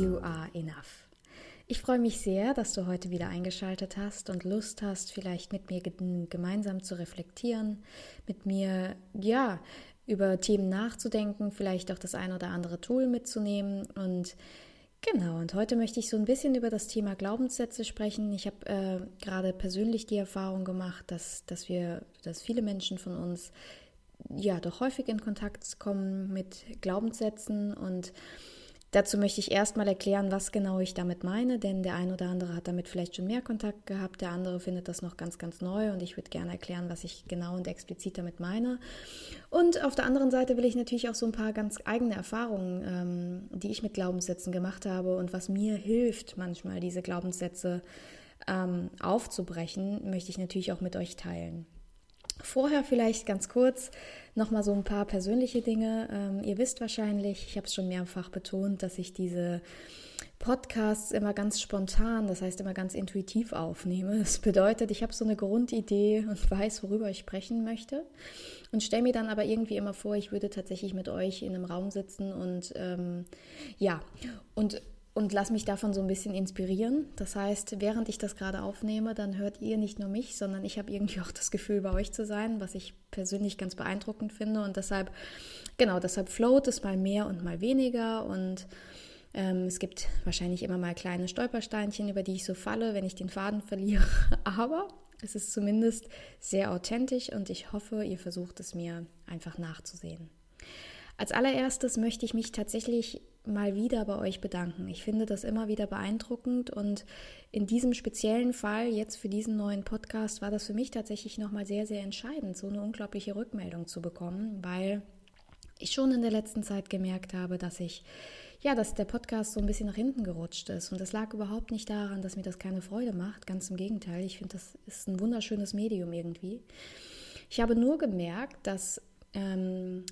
You are enough. Ich freue mich sehr, dass du heute wieder eingeschaltet hast und Lust hast, vielleicht mit mir gemeinsam zu reflektieren, mit mir, ja, über Themen nachzudenken, vielleicht auch das ein oder andere Tool mitzunehmen und Genau, und heute möchte ich so ein bisschen über das Thema Glaubenssätze sprechen. Ich habe äh, gerade persönlich die Erfahrung gemacht, dass, dass wir, dass viele Menschen von uns ja doch häufig in Kontakt kommen mit Glaubenssätzen und Dazu möchte ich erstmal erklären, was genau ich damit meine, denn der ein oder andere hat damit vielleicht schon mehr Kontakt gehabt, der andere findet das noch ganz, ganz neu und ich würde gerne erklären, was ich genau und explizit damit meine. Und auf der anderen Seite will ich natürlich auch so ein paar ganz eigene Erfahrungen, ähm, die ich mit Glaubenssätzen gemacht habe und was mir hilft, manchmal diese Glaubenssätze ähm, aufzubrechen, möchte ich natürlich auch mit euch teilen. Vorher vielleicht ganz kurz nochmal so ein paar persönliche Dinge. Ähm, ihr wisst wahrscheinlich, ich habe es schon mehrfach betont, dass ich diese Podcasts immer ganz spontan, das heißt immer ganz intuitiv aufnehme. Das bedeutet, ich habe so eine Grundidee und weiß, worüber ich sprechen möchte und stelle mir dann aber irgendwie immer vor, ich würde tatsächlich mit euch in einem Raum sitzen und ähm, ja, und und lass mich davon so ein bisschen inspirieren. Das heißt, während ich das gerade aufnehme, dann hört ihr nicht nur mich, sondern ich habe irgendwie auch das Gefühl, bei euch zu sein, was ich persönlich ganz beeindruckend finde. Und deshalb, genau, deshalb float es mal mehr und mal weniger. Und ähm, es gibt wahrscheinlich immer mal kleine Stolpersteinchen, über die ich so falle, wenn ich den Faden verliere. Aber es ist zumindest sehr authentisch und ich hoffe, ihr versucht es mir einfach nachzusehen. Als allererstes möchte ich mich tatsächlich mal wieder bei euch bedanken. Ich finde das immer wieder beeindruckend und in diesem speziellen Fall, jetzt für diesen neuen Podcast, war das für mich tatsächlich nochmal sehr, sehr entscheidend, so eine unglaubliche Rückmeldung zu bekommen, weil ich schon in der letzten Zeit gemerkt habe, dass ich ja, dass der Podcast so ein bisschen nach hinten gerutscht ist. Und das lag überhaupt nicht daran, dass mir das keine Freude macht. Ganz im Gegenteil. Ich finde, das ist ein wunderschönes Medium irgendwie. Ich habe nur gemerkt, dass ähm,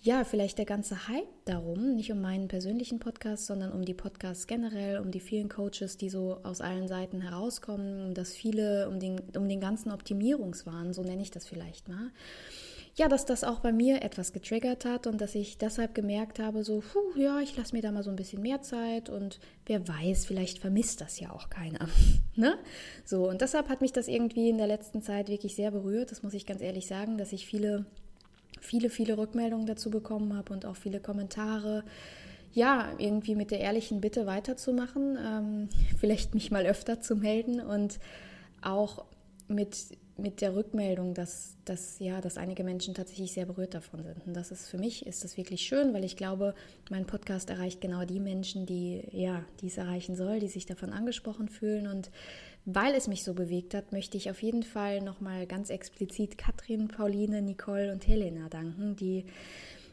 ja, vielleicht der ganze Hype darum, nicht um meinen persönlichen Podcast, sondern um die Podcasts generell, um die vielen Coaches, die so aus allen Seiten herauskommen, um das viele, um den, um den ganzen Optimierungswahn, so nenne ich das vielleicht mal. Ja, dass das auch bei mir etwas getriggert hat und dass ich deshalb gemerkt habe, so, puh, ja, ich lasse mir da mal so ein bisschen mehr Zeit und wer weiß, vielleicht vermisst das ja auch keiner. ne? So, und deshalb hat mich das irgendwie in der letzten Zeit wirklich sehr berührt, das muss ich ganz ehrlich sagen, dass ich viele viele, viele Rückmeldungen dazu bekommen habe und auch viele Kommentare. Ja, irgendwie mit der ehrlichen Bitte weiterzumachen, ähm, vielleicht mich mal öfter zu melden und auch mit, mit der Rückmeldung, dass, dass, ja, dass einige Menschen tatsächlich sehr berührt davon sind. Und das ist für mich ist das wirklich schön, weil ich glaube, mein Podcast erreicht genau die Menschen, die ja, die es erreichen soll, die sich davon angesprochen fühlen und weil es mich so bewegt hat, möchte ich auf jeden Fall nochmal ganz explizit Katrin, Pauline, Nicole und Helena danken, die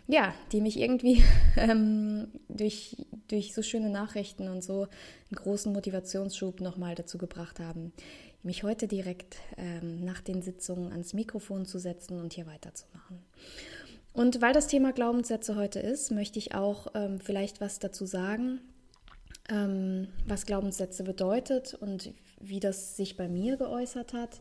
ja, die mich irgendwie ähm, durch, durch so schöne Nachrichten und so einen großen Motivationsschub nochmal dazu gebracht haben, mich heute direkt ähm, nach den Sitzungen ans Mikrofon zu setzen und hier weiterzumachen. Und weil das Thema Glaubenssätze heute ist, möchte ich auch ähm, vielleicht was dazu sagen, ähm, was Glaubenssätze bedeutet und wie das sich bei mir geäußert hat.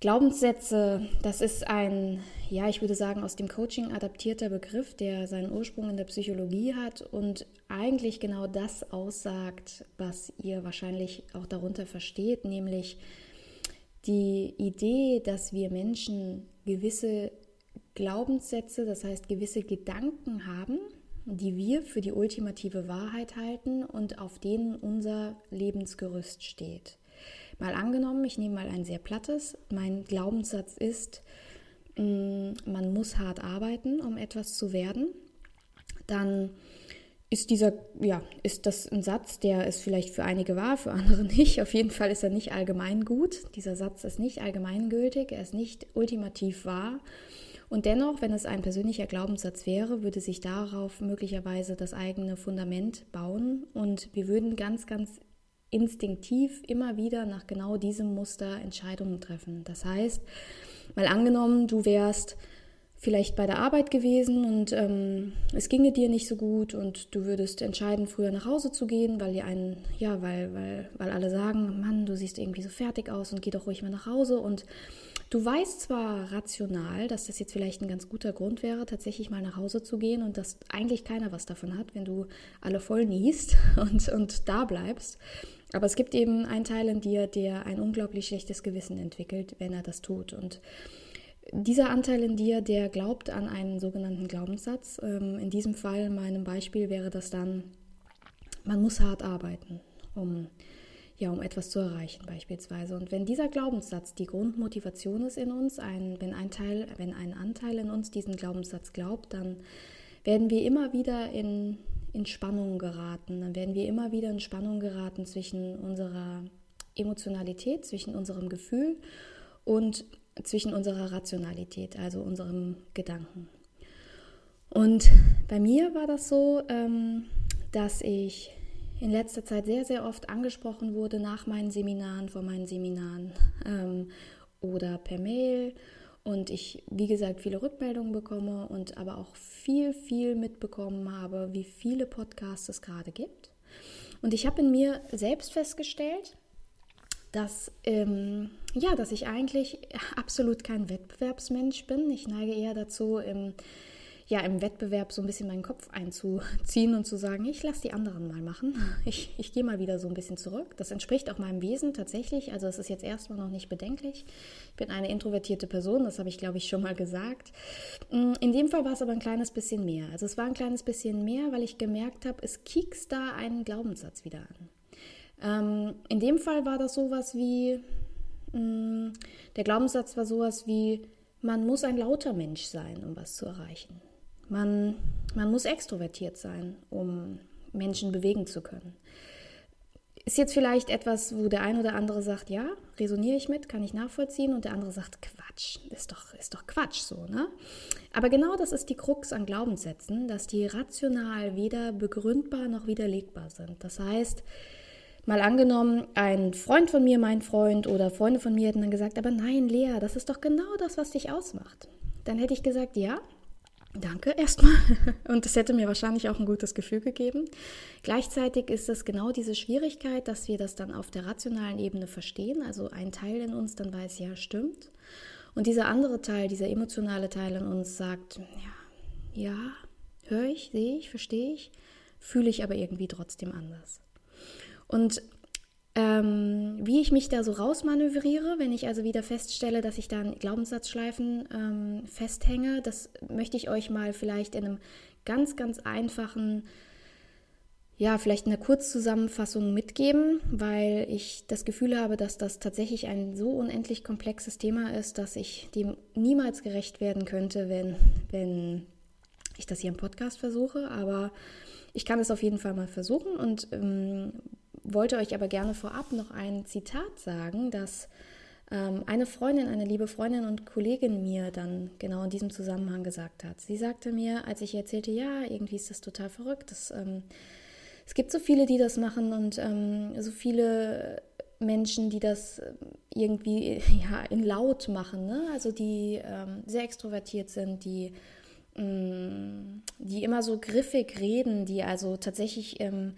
Glaubenssätze, das ist ein, ja, ich würde sagen, aus dem Coaching adaptierter Begriff, der seinen Ursprung in der Psychologie hat und eigentlich genau das aussagt, was ihr wahrscheinlich auch darunter versteht, nämlich die Idee, dass wir Menschen gewisse Glaubenssätze, das heißt gewisse Gedanken haben, die wir für die ultimative Wahrheit halten und auf denen unser Lebensgerüst steht. Mal angenommen, ich nehme mal ein sehr plattes, mein Glaubenssatz ist, mm, man muss hart arbeiten, um etwas zu werden, dann ist dieser, ja, ist das ein Satz, der ist vielleicht für einige wahr, für andere nicht. Auf jeden Fall ist er nicht allgemein gut. Dieser Satz ist nicht allgemeingültig, er ist nicht ultimativ wahr. Und dennoch, wenn es ein persönlicher Glaubenssatz wäre, würde sich darauf möglicherweise das eigene Fundament bauen und wir würden ganz, ganz instinktiv immer wieder nach genau diesem Muster Entscheidungen treffen. Das heißt, mal angenommen, du wärst vielleicht bei der Arbeit gewesen und ähm, es ginge dir nicht so gut und du würdest entscheiden, früher nach Hause zu gehen, weil ihr einen, ja, weil, weil, weil alle sagen, Mann, du siehst irgendwie so fertig aus und geh doch ruhig mal nach Hause. Und du weißt zwar rational, dass das jetzt vielleicht ein ganz guter Grund wäre, tatsächlich mal nach Hause zu gehen und dass eigentlich keiner was davon hat, wenn du alle voll niest und, und da bleibst. Aber es gibt eben einen Teil in dir, der ein unglaublich schlechtes Gewissen entwickelt, wenn er das tut. Und dieser Anteil in dir, der glaubt an einen sogenannten Glaubenssatz. Ähm, in diesem Fall, in meinem Beispiel, wäre das dann, man muss hart arbeiten, um, ja, um etwas zu erreichen beispielsweise. Und wenn dieser Glaubenssatz die Grundmotivation ist in uns, ein, wenn, ein Teil, wenn ein Anteil in uns diesen Glaubenssatz glaubt, dann werden wir immer wieder in, in Spannung geraten. Dann werden wir immer wieder in Spannung geraten zwischen unserer Emotionalität, zwischen unserem Gefühl und zwischen unserer Rationalität, also unserem Gedanken. Und bei mir war das so, ähm, dass ich in letzter Zeit sehr, sehr oft angesprochen wurde nach meinen Seminaren, vor meinen Seminaren ähm, oder per Mail. Und ich, wie gesagt, viele Rückmeldungen bekomme und aber auch viel, viel mitbekommen habe, wie viele Podcasts es gerade gibt. Und ich habe in mir selbst festgestellt, dass, ähm, ja, dass ich eigentlich absolut kein Wettbewerbsmensch bin. Ich neige eher dazu, im, ja, im Wettbewerb so ein bisschen meinen Kopf einzuziehen und zu sagen, ich lasse die anderen mal machen. Ich, ich gehe mal wieder so ein bisschen zurück. Das entspricht auch meinem Wesen tatsächlich. Also es ist jetzt erstmal noch nicht bedenklich. Ich bin eine introvertierte Person, das habe ich, glaube ich, schon mal gesagt. Mm, in dem Fall war es aber ein kleines bisschen mehr. Also es war ein kleines bisschen mehr, weil ich gemerkt habe, es kiekst da einen Glaubenssatz wieder an. Ähm, in dem Fall war das sowas wie, mm, der Glaubenssatz war sowas wie, man muss ein lauter Mensch sein, um was zu erreichen. Man, man muss extrovertiert sein, um Menschen bewegen zu können. Ist jetzt vielleicht etwas, wo der ein oder andere sagt, ja, resoniere ich mit, kann ich nachvollziehen, und der andere sagt, Quatsch, ist doch, ist doch Quatsch so, ne? Aber genau das ist die Krux an Glaubenssätzen, dass die rational weder begründbar noch widerlegbar sind. Das heißt, Mal angenommen, ein Freund von mir, mein Freund oder Freunde von mir hätten dann gesagt, aber nein, Lea, das ist doch genau das, was dich ausmacht. Dann hätte ich gesagt, ja, danke erstmal. Und das hätte mir wahrscheinlich auch ein gutes Gefühl gegeben. Gleichzeitig ist es genau diese Schwierigkeit, dass wir das dann auf der rationalen Ebene verstehen. Also ein Teil in uns dann weiß, ja, stimmt. Und dieser andere Teil, dieser emotionale Teil in uns sagt, ja, ja, höre ich, sehe ich, verstehe ich, fühle ich aber irgendwie trotzdem anders. Und ähm, wie ich mich da so rausmanövriere, wenn ich also wieder feststelle, dass ich da an Glaubenssatzschleifen ähm, festhänge, das möchte ich euch mal vielleicht in einem ganz, ganz einfachen, ja, vielleicht in einer Kurzzusammenfassung mitgeben, weil ich das Gefühl habe, dass das tatsächlich ein so unendlich komplexes Thema ist, dass ich dem niemals gerecht werden könnte, wenn, wenn ich das hier im Podcast versuche. Aber ich kann es auf jeden Fall mal versuchen und ähm, wollte euch aber gerne vorab noch ein Zitat sagen, das ähm, eine Freundin, eine liebe Freundin und Kollegin mir dann genau in diesem Zusammenhang gesagt hat. Sie sagte mir, als ich erzählte, ja, irgendwie ist das total verrückt, dass, ähm, es gibt so viele, die das machen und ähm, so viele Menschen, die das irgendwie ja, in laut machen, ne? also die ähm, sehr extrovertiert sind, die mm, die immer so griffig reden, die also tatsächlich ähm,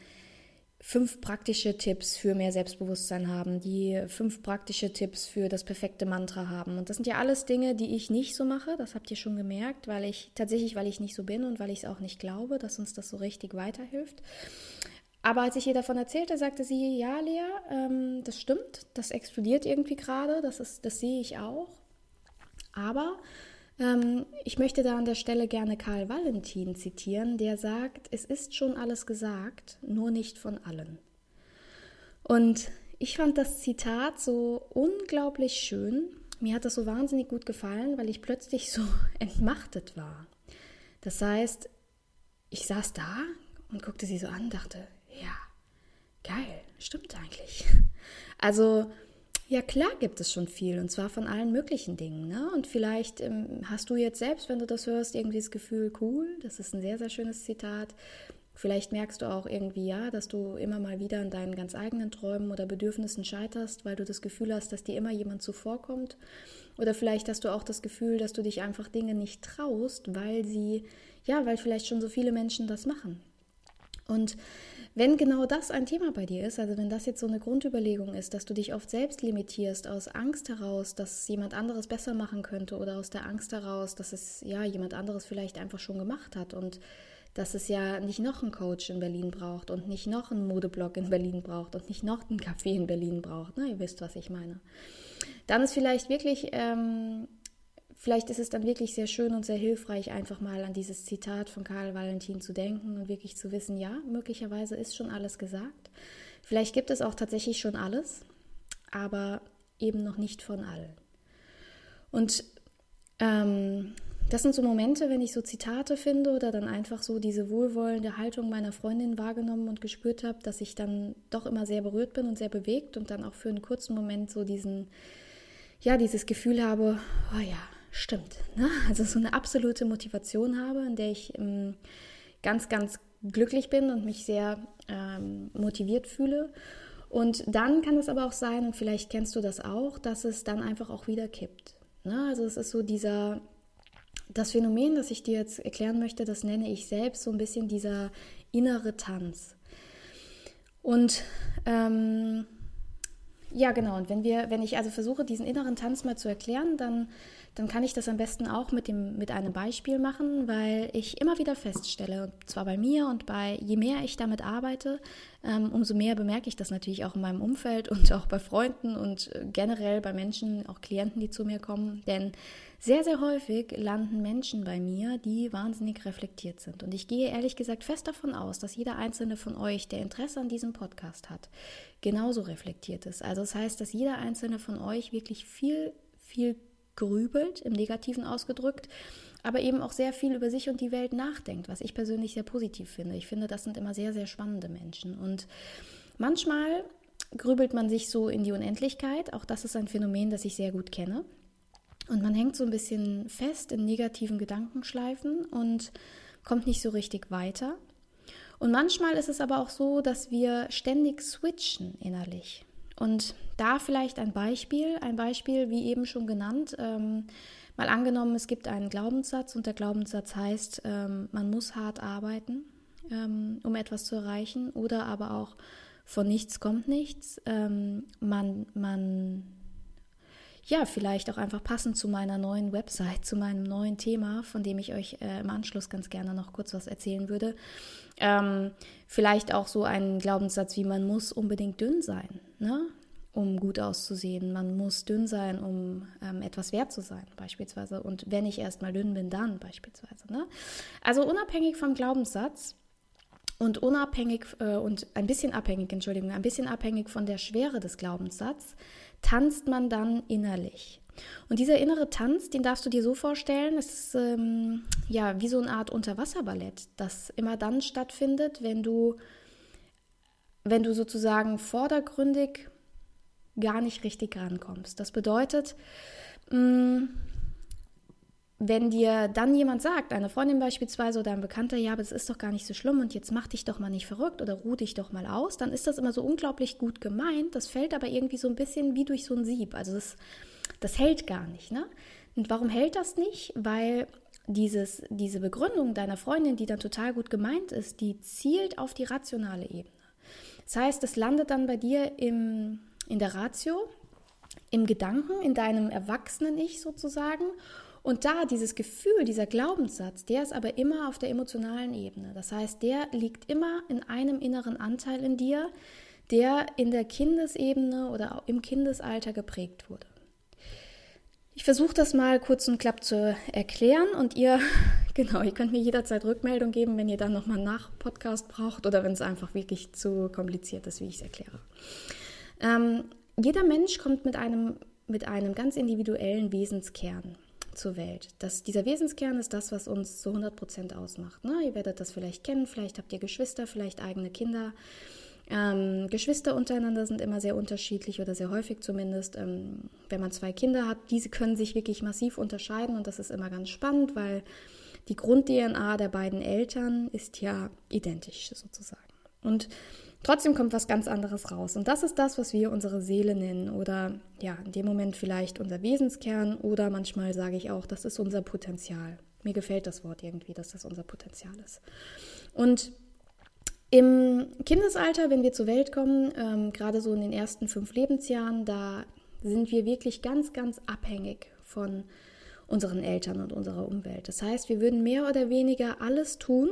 fünf praktische Tipps für mehr Selbstbewusstsein haben, die fünf praktische Tipps für das perfekte Mantra haben. Und das sind ja alles Dinge, die ich nicht so mache. Das habt ihr schon gemerkt, weil ich tatsächlich, weil ich nicht so bin und weil ich es auch nicht glaube, dass uns das so richtig weiterhilft. Aber als ich ihr davon erzählte, sagte sie, ja, Lea, ähm, das stimmt, das explodiert irgendwie gerade, das, das sehe ich auch. Aber ich möchte da an der Stelle gerne Karl Valentin zitieren, der sagt, es ist schon alles gesagt, nur nicht von allen. Und ich fand das Zitat so unglaublich schön. Mir hat das so wahnsinnig gut gefallen, weil ich plötzlich so entmachtet war. Das heißt, ich saß da und guckte sie so an, dachte, ja, geil, stimmt eigentlich. Also ja, klar gibt es schon viel und zwar von allen möglichen Dingen. Ne? Und vielleicht ähm, hast du jetzt selbst, wenn du das hörst, irgendwie das Gefühl, cool, das ist ein sehr, sehr schönes Zitat. Vielleicht merkst du auch irgendwie, ja, dass du immer mal wieder an deinen ganz eigenen Träumen oder Bedürfnissen scheiterst, weil du das Gefühl hast, dass dir immer jemand zuvorkommt. Oder vielleicht hast du auch das Gefühl, dass du dich einfach Dinge nicht traust, weil sie, ja, weil vielleicht schon so viele Menschen das machen. Und wenn genau das ein Thema bei dir ist, also wenn das jetzt so eine Grundüberlegung ist, dass du dich oft selbst limitierst aus Angst heraus, dass jemand anderes besser machen könnte oder aus der Angst heraus, dass es ja jemand anderes vielleicht einfach schon gemacht hat und dass es ja nicht noch einen Coach in Berlin braucht und nicht noch einen Modeblog in Berlin braucht und nicht noch einen Café in Berlin braucht. Ne? Ihr wisst, was ich meine. Dann ist vielleicht wirklich ähm, Vielleicht ist es dann wirklich sehr schön und sehr hilfreich, einfach mal an dieses Zitat von Karl Valentin zu denken und wirklich zu wissen, ja, möglicherweise ist schon alles gesagt. Vielleicht gibt es auch tatsächlich schon alles, aber eben noch nicht von allen. Und ähm, das sind so Momente, wenn ich so Zitate finde oder dann einfach so diese wohlwollende Haltung meiner Freundin wahrgenommen und gespürt habe, dass ich dann doch immer sehr berührt bin und sehr bewegt und dann auch für einen kurzen Moment so diesen, ja, dieses Gefühl habe, oh ja, stimmt. Ne? Also so eine absolute Motivation habe, in der ich ähm, ganz, ganz glücklich bin und mich sehr ähm, motiviert fühle. Und dann kann es aber auch sein, und vielleicht kennst du das auch, dass es dann einfach auch wieder kippt. Ne? Also es ist so dieser, das Phänomen, das ich dir jetzt erklären möchte, das nenne ich selbst so ein bisschen dieser innere Tanz. Und ähm, ja, genau. Und wenn wir, wenn ich also versuche, diesen inneren Tanz mal zu erklären, dann dann kann ich das am besten auch mit, dem, mit einem Beispiel machen, weil ich immer wieder feststelle, und zwar bei mir und bei, je mehr ich damit arbeite, ähm, umso mehr bemerke ich das natürlich auch in meinem Umfeld und auch bei Freunden und äh, generell bei Menschen, auch Klienten, die zu mir kommen. Denn sehr, sehr häufig landen Menschen bei mir, die wahnsinnig reflektiert sind. Und ich gehe ehrlich gesagt fest davon aus, dass jeder einzelne von euch, der Interesse an diesem Podcast hat, genauso reflektiert ist. Also das heißt, dass jeder einzelne von euch wirklich viel, viel grübelt, im Negativen ausgedrückt, aber eben auch sehr viel über sich und die Welt nachdenkt, was ich persönlich sehr positiv finde. Ich finde, das sind immer sehr, sehr spannende Menschen. Und manchmal grübelt man sich so in die Unendlichkeit. Auch das ist ein Phänomen, das ich sehr gut kenne. Und man hängt so ein bisschen fest in negativen Gedankenschleifen und kommt nicht so richtig weiter. Und manchmal ist es aber auch so, dass wir ständig switchen innerlich. Und da vielleicht ein Beispiel, ein Beispiel, wie eben schon genannt, ähm, mal angenommen, es gibt einen Glaubenssatz und der Glaubenssatz heißt, ähm, man muss hart arbeiten, ähm, um etwas zu erreichen, oder aber auch von nichts kommt nichts. Ähm, man, man, ja, vielleicht auch einfach passend zu meiner neuen Website, zu meinem neuen Thema, von dem ich euch äh, im Anschluss ganz gerne noch kurz was erzählen würde. Ähm, vielleicht auch so ein Glaubenssatz wie man muss unbedingt dünn sein ne? um gut auszusehen. Man muss dünn sein, um ähm, etwas wert zu sein, beispielsweise. Und wenn ich erstmal dünn bin, dann beispielsweise. Ne? Also unabhängig vom Glaubenssatz und unabhängig äh, und ein bisschen abhängig, Entschuldigung, ein bisschen abhängig von der Schwere des Glaubenssatzes, tanzt man dann innerlich. Und dieser innere Tanz, den darfst du dir so vorstellen, es ist ähm, ja wie so eine Art Unterwasserballett, das immer dann stattfindet, wenn du wenn du sozusagen vordergründig gar nicht richtig rankommst. Das bedeutet, mm, wenn dir dann jemand sagt, eine Freundin beispielsweise oder ein Bekannter, ja, aber das ist doch gar nicht so schlimm und jetzt mach dich doch mal nicht verrückt oder ruh dich doch mal aus, dann ist das immer so unglaublich gut gemeint. Das fällt aber irgendwie so ein bisschen wie durch so ein Sieb. Also das, das hält gar nicht. Ne? Und warum hält das nicht? Weil dieses, diese Begründung deiner Freundin, die dann total gut gemeint ist, die zielt auf die rationale Ebene. Das heißt, es landet dann bei dir im, in der Ratio, im Gedanken, in deinem erwachsenen Ich sozusagen. Und da dieses Gefühl, dieser Glaubenssatz, der ist aber immer auf der emotionalen Ebene. Das heißt, der liegt immer in einem inneren Anteil in dir, der in der Kindesebene oder im Kindesalter geprägt wurde. Ich versuche das mal kurz und klapp zu erklären und ihr, genau, ihr könnt mir jederzeit Rückmeldung geben, wenn ihr dann nochmal nach Podcast braucht oder wenn es einfach wirklich zu kompliziert ist, wie ich es erkläre. Ähm, jeder Mensch kommt mit einem, mit einem ganz individuellen Wesenskern zur Welt. Das, dieser Wesenskern ist das, was uns zu 100 Prozent ausmacht. Ne? Ihr werdet das vielleicht kennen, vielleicht habt ihr Geschwister, vielleicht eigene Kinder. Ähm, Geschwister untereinander sind immer sehr unterschiedlich oder sehr häufig zumindest. Ähm, wenn man zwei Kinder hat, diese können sich wirklich massiv unterscheiden und das ist immer ganz spannend, weil die Grund-DNA der beiden Eltern ist ja identisch sozusagen. Und trotzdem kommt was ganz anderes raus. Und das ist das, was wir unsere Seele nennen oder ja, in dem Moment vielleicht unser Wesenskern oder manchmal sage ich auch, das ist unser Potenzial. Mir gefällt das Wort irgendwie, dass das unser Potenzial ist. Und im Kindesalter, wenn wir zur Welt kommen, ähm, gerade so in den ersten fünf Lebensjahren, da sind wir wirklich ganz, ganz abhängig von unseren Eltern und unserer Umwelt. Das heißt, wir würden mehr oder weniger alles tun,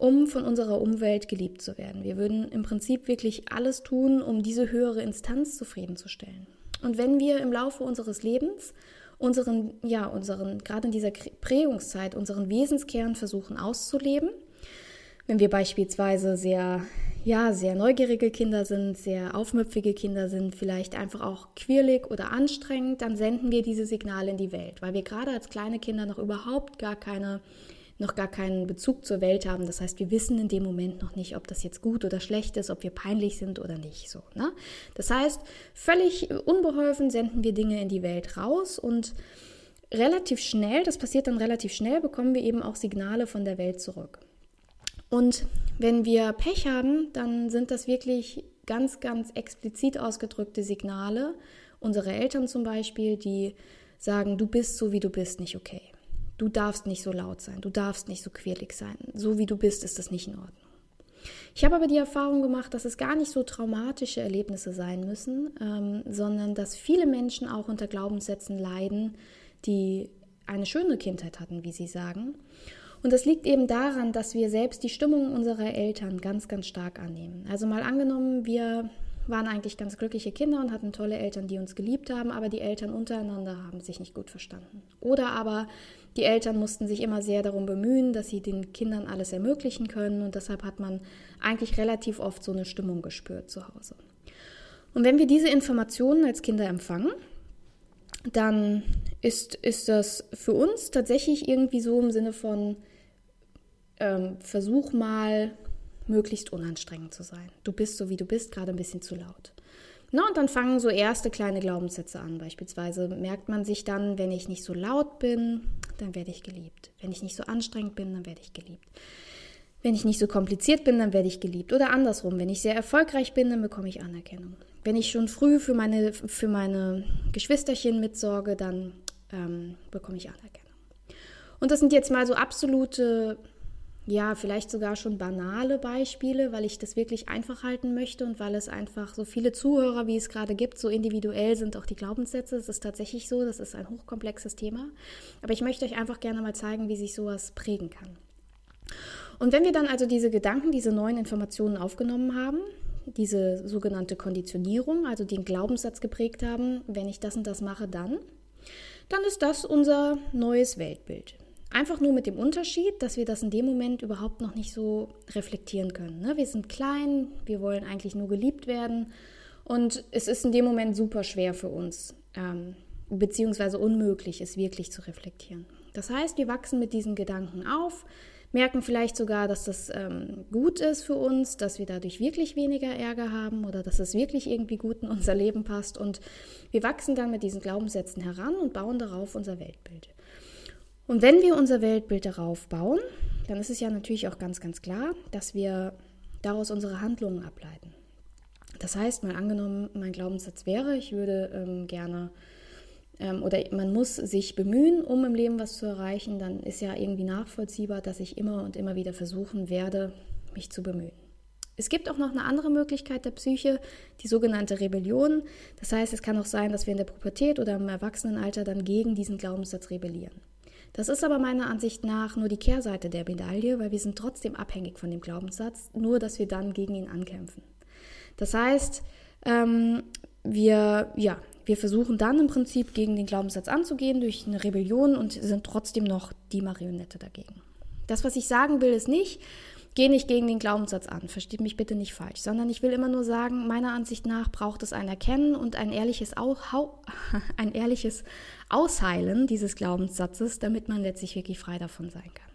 um von unserer Umwelt geliebt zu werden. Wir würden im Prinzip wirklich alles tun, um diese höhere Instanz zufriedenzustellen. Und wenn wir im Laufe unseres Lebens unseren, ja, unseren, gerade in dieser Prägungszeit, unseren Wesenskern versuchen auszuleben, wenn wir beispielsweise sehr, ja, sehr neugierige Kinder sind, sehr aufmüpfige Kinder sind, vielleicht einfach auch quirlig oder anstrengend, dann senden wir diese Signale in die Welt, weil wir gerade als kleine Kinder noch überhaupt gar keine noch gar keinen Bezug zur Welt haben. Das heißt, wir wissen in dem Moment noch nicht, ob das jetzt gut oder schlecht ist, ob wir peinlich sind oder nicht. So, ne? Das heißt, völlig unbeholfen senden wir Dinge in die Welt raus und relativ schnell, das passiert dann relativ schnell, bekommen wir eben auch Signale von der Welt zurück. Und wenn wir Pech haben, dann sind das wirklich ganz, ganz explizit ausgedrückte Signale. Unsere Eltern zum Beispiel, die sagen, du bist so, wie du bist, nicht okay. Du darfst nicht so laut sein, du darfst nicht so quirlig sein. So wie du bist, ist das nicht in Ordnung. Ich habe aber die Erfahrung gemacht, dass es gar nicht so traumatische Erlebnisse sein müssen, ähm, sondern dass viele Menschen auch unter Glaubenssätzen leiden, die eine schöne Kindheit hatten, wie sie sagen. Und das liegt eben daran, dass wir selbst die Stimmung unserer Eltern ganz, ganz stark annehmen. Also mal angenommen, wir waren eigentlich ganz glückliche Kinder und hatten tolle Eltern, die uns geliebt haben, aber die Eltern untereinander haben sich nicht gut verstanden. Oder aber die Eltern mussten sich immer sehr darum bemühen, dass sie den Kindern alles ermöglichen können und deshalb hat man eigentlich relativ oft so eine Stimmung gespürt zu Hause. Und wenn wir diese Informationen als Kinder empfangen, dann ist, ist das für uns tatsächlich irgendwie so im Sinne von, ähm, versuch mal möglichst unanstrengend zu sein. Du bist so, wie du bist, gerade ein bisschen zu laut. Na, und dann fangen so erste kleine Glaubenssätze an. Beispielsweise merkt man sich dann, wenn ich nicht so laut bin, dann werde ich geliebt. Wenn ich nicht so anstrengend bin, dann werde ich geliebt. Wenn ich nicht so kompliziert bin, dann werde ich geliebt. Oder andersrum, wenn ich sehr erfolgreich bin, dann bekomme ich Anerkennung. Wenn ich schon früh für meine, für meine Geschwisterchen mitsorge, dann ähm, bekomme ich Anerkennung. Und das sind jetzt mal so absolute ja, vielleicht sogar schon banale Beispiele, weil ich das wirklich einfach halten möchte und weil es einfach so viele Zuhörer, wie es gerade gibt, so individuell sind auch die Glaubenssätze. Es ist tatsächlich so, das ist ein hochkomplexes Thema. Aber ich möchte euch einfach gerne mal zeigen, wie sich sowas prägen kann. Und wenn wir dann also diese Gedanken, diese neuen Informationen aufgenommen haben, diese sogenannte Konditionierung, also den Glaubenssatz geprägt haben, wenn ich das und das mache, dann, dann ist das unser neues Weltbild. Einfach nur mit dem Unterschied, dass wir das in dem Moment überhaupt noch nicht so reflektieren können. Ne? Wir sind klein, wir wollen eigentlich nur geliebt werden und es ist in dem Moment super schwer für uns, ähm, beziehungsweise unmöglich, es wirklich zu reflektieren. Das heißt, wir wachsen mit diesen Gedanken auf, merken vielleicht sogar, dass das ähm, gut ist für uns, dass wir dadurch wirklich weniger Ärger haben oder dass es wirklich irgendwie gut in unser Leben passt. Und wir wachsen dann mit diesen Glaubenssätzen heran und bauen darauf unser Weltbild. Und wenn wir unser Weltbild darauf bauen, dann ist es ja natürlich auch ganz, ganz klar, dass wir daraus unsere Handlungen ableiten. Das heißt, mal angenommen, mein Glaubenssatz wäre, ich würde ähm, gerne ähm, oder man muss sich bemühen, um im Leben was zu erreichen, dann ist ja irgendwie nachvollziehbar, dass ich immer und immer wieder versuchen werde, mich zu bemühen. Es gibt auch noch eine andere Möglichkeit der Psyche, die sogenannte Rebellion. Das heißt, es kann auch sein, dass wir in der Pubertät oder im Erwachsenenalter dann gegen diesen Glaubenssatz rebellieren. Das ist aber meiner Ansicht nach nur die Kehrseite der Medaille, weil wir sind trotzdem abhängig von dem Glaubenssatz, nur dass wir dann gegen ihn ankämpfen. Das heißt, ähm, wir, ja, wir versuchen dann im Prinzip gegen den Glaubenssatz anzugehen durch eine Rebellion und sind trotzdem noch die Marionette dagegen. Das, was ich sagen will, ist nicht, Geh nicht gegen den Glaubenssatz an, versteht mich bitte nicht falsch, sondern ich will immer nur sagen, meiner Ansicht nach braucht es ein Erkennen und ein ehrliches, ein ehrliches Ausheilen dieses Glaubenssatzes, damit man letztlich wirklich frei davon sein kann.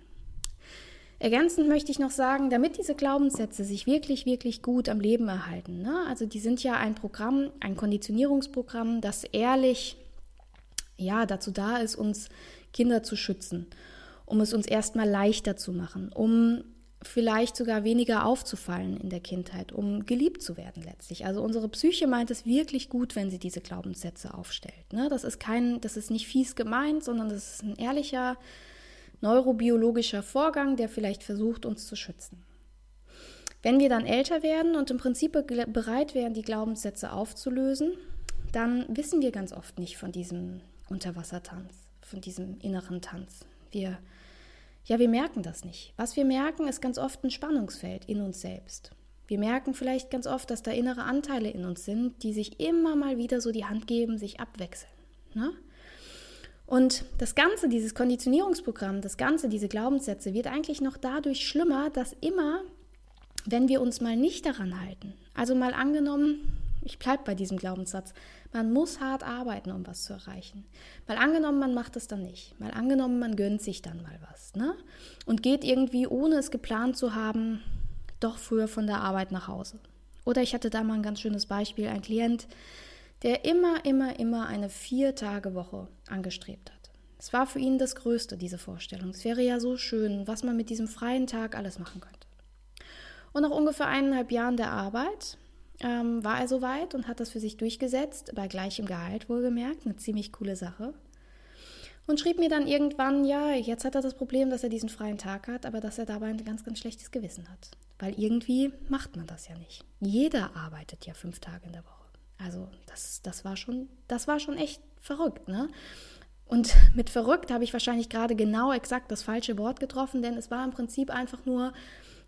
Ergänzend möchte ich noch sagen, damit diese Glaubenssätze sich wirklich, wirklich gut am Leben erhalten, ne? also die sind ja ein Programm, ein Konditionierungsprogramm, das ehrlich ja, dazu da ist, uns Kinder zu schützen. um es uns erstmal leichter zu machen, um vielleicht sogar weniger aufzufallen in der Kindheit, um geliebt zu werden letztlich. Also unsere Psyche meint es wirklich gut, wenn sie diese Glaubenssätze aufstellt. Ne? Das ist kein, das ist nicht fies gemeint, sondern das ist ein ehrlicher neurobiologischer Vorgang, der vielleicht versucht, uns zu schützen. Wenn wir dann älter werden und im Prinzip bereit wären, die Glaubenssätze aufzulösen, dann wissen wir ganz oft nicht von diesem Unterwassertanz, von diesem inneren Tanz. Wir ja, wir merken das nicht. Was wir merken, ist ganz oft ein Spannungsfeld in uns selbst. Wir merken vielleicht ganz oft, dass da innere Anteile in uns sind, die sich immer mal wieder so die Hand geben, sich abwechseln. Ne? Und das Ganze, dieses Konditionierungsprogramm, das Ganze, diese Glaubenssätze, wird eigentlich noch dadurch schlimmer, dass immer, wenn wir uns mal nicht daran halten, also mal angenommen, ich bleibe bei diesem Glaubenssatz, man muss hart arbeiten, um was zu erreichen. Mal angenommen, man macht es dann nicht. Mal angenommen, man gönnt sich dann mal was. Ne? Und geht irgendwie, ohne es geplant zu haben, doch früher von der Arbeit nach Hause. Oder ich hatte da mal ein ganz schönes Beispiel, ein Klient, der immer, immer, immer eine Vier-Tage-Woche angestrebt hat. Es war für ihn das Größte, diese Vorstellung. Es wäre ja so schön, was man mit diesem freien Tag alles machen könnte. Und nach ungefähr eineinhalb Jahren der Arbeit ähm, war er soweit und hat das für sich durchgesetzt, bei gleichem Gehalt wohlgemerkt, eine ziemlich coole Sache. Und schrieb mir dann irgendwann, ja, jetzt hat er das Problem, dass er diesen freien Tag hat, aber dass er dabei ein ganz, ganz schlechtes Gewissen hat. Weil irgendwie macht man das ja nicht. Jeder arbeitet ja fünf Tage in der Woche. Also das, das, war, schon, das war schon echt verrückt, ne? Und mit verrückt habe ich wahrscheinlich gerade genau exakt das falsche Wort getroffen, denn es war im Prinzip einfach nur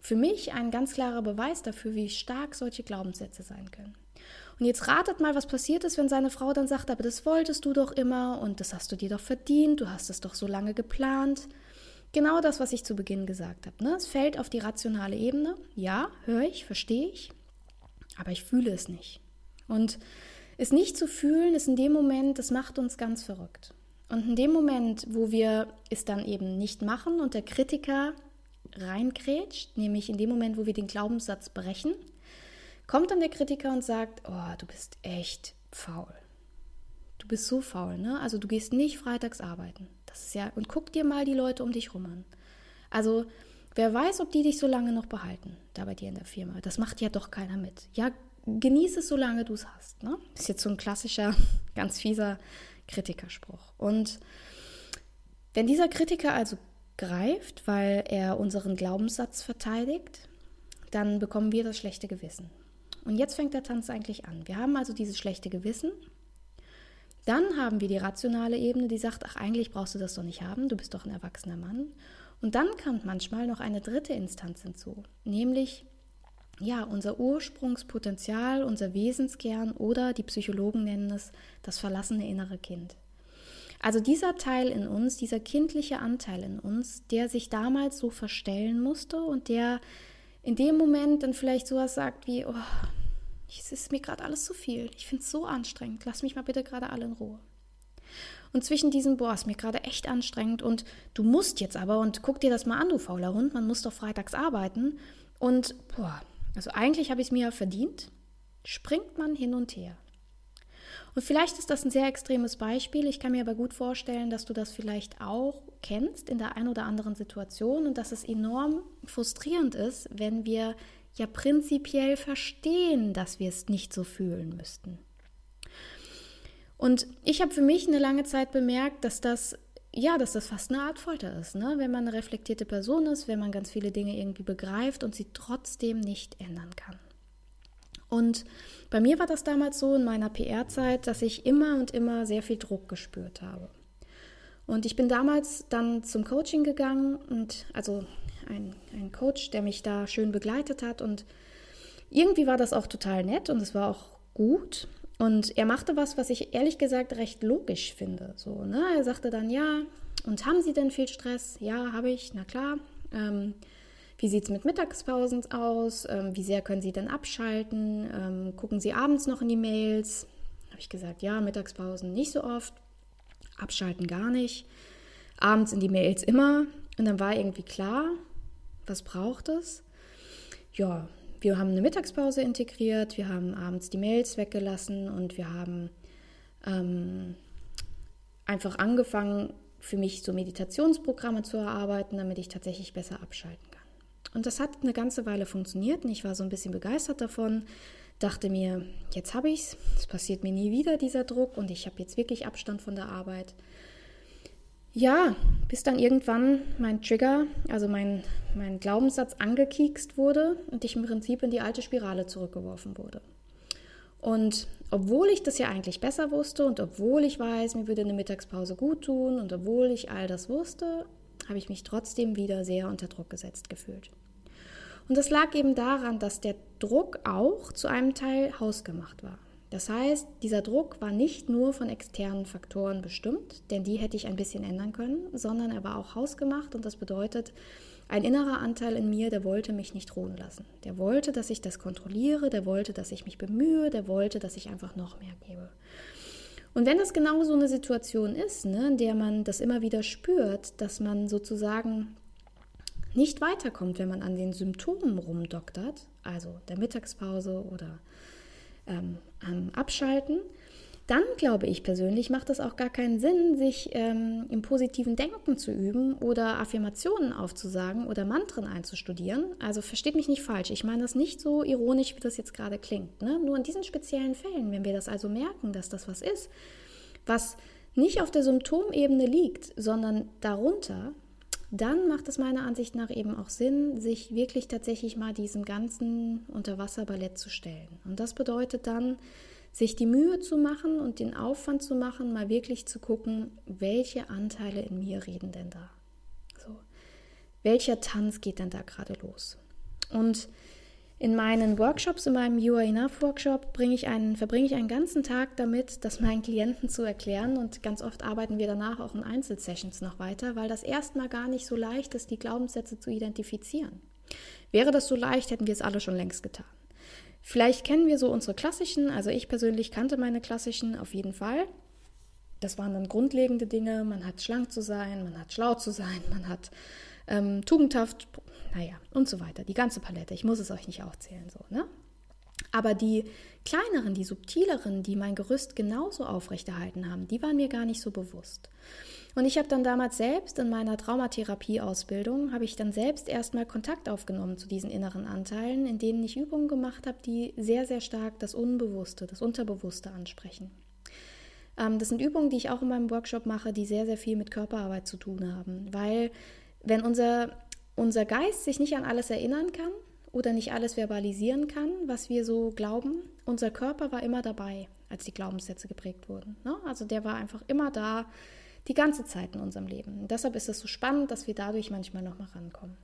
für mich ein ganz klarer Beweis dafür, wie stark solche Glaubenssätze sein können. Und jetzt ratet mal, was passiert ist, wenn seine Frau dann sagt, aber das wolltest du doch immer und das hast du dir doch verdient, du hast es doch so lange geplant. Genau das, was ich zu Beginn gesagt habe. Ne? Es fällt auf die rationale Ebene. Ja, höre ich, verstehe ich, aber ich fühle es nicht. Und es nicht zu fühlen, ist in dem Moment, das macht uns ganz verrückt. Und in dem Moment, wo wir es dann eben nicht machen und der Kritiker reingrätscht, nämlich in dem Moment, wo wir den Glaubenssatz brechen, kommt dann der Kritiker und sagt, oh, du bist echt faul. Du bist so faul, ne? Also du gehst nicht freitags arbeiten. Das ist ja, und guck dir mal die Leute um dich rum an. Also, wer weiß, ob die dich so lange noch behalten, da bei dir in der Firma. Das macht ja doch keiner mit. Ja, genieße es, solange du es hast. Ne? Ist jetzt so ein klassischer, ganz fieser Kritikerspruch. Und wenn dieser Kritiker also greift, weil er unseren Glaubenssatz verteidigt, dann bekommen wir das schlechte Gewissen. Und jetzt fängt der Tanz eigentlich an. Wir haben also dieses schlechte Gewissen. Dann haben wir die rationale Ebene, die sagt, ach eigentlich brauchst du das doch nicht haben, du bist doch ein erwachsener Mann. Und dann kommt manchmal noch eine dritte Instanz hinzu, nämlich ja, unser Ursprungspotenzial, unser Wesenskern oder die Psychologen nennen es das verlassene innere Kind. Also dieser Teil in uns, dieser kindliche Anteil in uns, der sich damals so verstellen musste und der in dem Moment dann vielleicht sowas sagt wie, oh, es ist mir gerade alles zu viel, ich finde es so anstrengend, lass mich mal bitte gerade alle in Ruhe. Und zwischen diesem, boah, ist mir gerade echt anstrengend und du musst jetzt aber und guck dir das mal an, du fauler Hund, man muss doch freitags arbeiten und, boah, also eigentlich habe ich es mir ja verdient, springt man hin und her. Und vielleicht ist das ein sehr extremes Beispiel. Ich kann mir aber gut vorstellen, dass du das vielleicht auch kennst in der einen oder anderen Situation und dass es enorm frustrierend ist, wenn wir ja prinzipiell verstehen, dass wir es nicht so fühlen müssten. Und ich habe für mich eine lange Zeit bemerkt, dass das ja, dass das fast eine Art Folter ist, ne? wenn man eine reflektierte Person ist, wenn man ganz viele Dinge irgendwie begreift und sie trotzdem nicht ändern kann. Und bei mir war das damals so in meiner PR-Zeit, dass ich immer und immer sehr viel Druck gespürt habe. Und ich bin damals dann zum Coaching gegangen und also ein, ein Coach, der mich da schön begleitet hat. Und irgendwie war das auch total nett und es war auch gut. Und er machte was, was ich ehrlich gesagt recht logisch finde. So, ne? Er sagte dann, ja, und haben Sie denn viel Stress? Ja, habe ich, na klar. Ähm, wie sieht es mit Mittagspausen aus? Ähm, wie sehr können Sie denn abschalten? Ähm, gucken Sie abends noch in die Mails? Habe ich gesagt, ja, Mittagspausen nicht so oft, abschalten gar nicht, abends in die Mails immer. Und dann war irgendwie klar, was braucht es? Ja, wir haben eine Mittagspause integriert, wir haben abends die Mails weggelassen und wir haben ähm, einfach angefangen, für mich so Meditationsprogramme zu erarbeiten, damit ich tatsächlich besser abschalten kann. Und das hat eine ganze Weile funktioniert und ich war so ein bisschen begeistert davon, dachte mir, jetzt habe ich es, es passiert mir nie wieder dieser Druck und ich habe jetzt wirklich Abstand von der Arbeit. Ja, bis dann irgendwann mein Trigger, also mein, mein Glaubenssatz angekiekst wurde und ich im Prinzip in die alte Spirale zurückgeworfen wurde. Und obwohl ich das ja eigentlich besser wusste und obwohl ich weiß, mir würde eine Mittagspause gut tun und obwohl ich all das wusste, habe ich mich trotzdem wieder sehr unter Druck gesetzt gefühlt. Und das lag eben daran, dass der Druck auch zu einem Teil hausgemacht war. Das heißt, dieser Druck war nicht nur von externen Faktoren bestimmt, denn die hätte ich ein bisschen ändern können, sondern er war auch hausgemacht und das bedeutet, ein innerer Anteil in mir, der wollte mich nicht ruhen lassen. Der wollte, dass ich das kontrolliere, der wollte, dass ich mich bemühe, der wollte, dass ich einfach noch mehr gebe. Und wenn das genau so eine Situation ist, ne, in der man das immer wieder spürt, dass man sozusagen nicht weiterkommt, wenn man an den Symptomen rumdoktert, also der Mittagspause oder ähm, am Abschalten, dann glaube ich persönlich, macht es auch gar keinen Sinn, sich ähm, im positiven Denken zu üben oder Affirmationen aufzusagen oder Mantren einzustudieren. Also versteht mich nicht falsch, ich meine das nicht so ironisch, wie das jetzt gerade klingt. Ne? Nur in diesen speziellen Fällen, wenn wir das also merken, dass das was ist, was nicht auf der Symptomebene liegt, sondern darunter, dann macht es meiner Ansicht nach eben auch Sinn, sich wirklich tatsächlich mal diesem ganzen Unterwasserballett zu stellen. Und das bedeutet dann, sich die Mühe zu machen und den Aufwand zu machen, mal wirklich zu gucken, welche Anteile in mir reden denn da. So. Welcher Tanz geht denn da gerade los? Und in meinen Workshops, in meinem You Are Enough Workshop, ich einen, verbringe ich einen ganzen Tag damit, das meinen Klienten zu erklären. Und ganz oft arbeiten wir danach auch in Einzelsessions noch weiter, weil das erstmal gar nicht so leicht ist, die Glaubenssätze zu identifizieren. Wäre das so leicht, hätten wir es alle schon längst getan. Vielleicht kennen wir so unsere klassischen, also ich persönlich kannte meine klassischen auf jeden Fall. Das waren dann grundlegende Dinge. Man hat schlank zu sein, man hat schlau zu sein, man hat ähm, tugendhaft, naja, und so weiter. Die ganze Palette. Ich muss es euch nicht aufzählen, so, ne? Aber die kleineren, die subtileren, die mein Gerüst genauso aufrechterhalten haben, die waren mir gar nicht so bewusst. Und ich habe dann damals selbst in meiner Traumatherapie-Ausbildung, habe ich dann selbst erstmal Kontakt aufgenommen zu diesen inneren Anteilen, in denen ich Übungen gemacht habe, die sehr, sehr stark das Unbewusste, das Unterbewusste ansprechen. Ähm, das sind Übungen, die ich auch in meinem Workshop mache, die sehr, sehr viel mit Körperarbeit zu tun haben. Weil wenn unser, unser Geist sich nicht an alles erinnern kann oder nicht alles verbalisieren kann, was wir so glauben, unser Körper war immer dabei, als die Glaubenssätze geprägt wurden. Ne? Also der war einfach immer da, die ganze Zeit in unserem Leben. Und deshalb ist es so spannend, dass wir dadurch manchmal nochmal rankommen.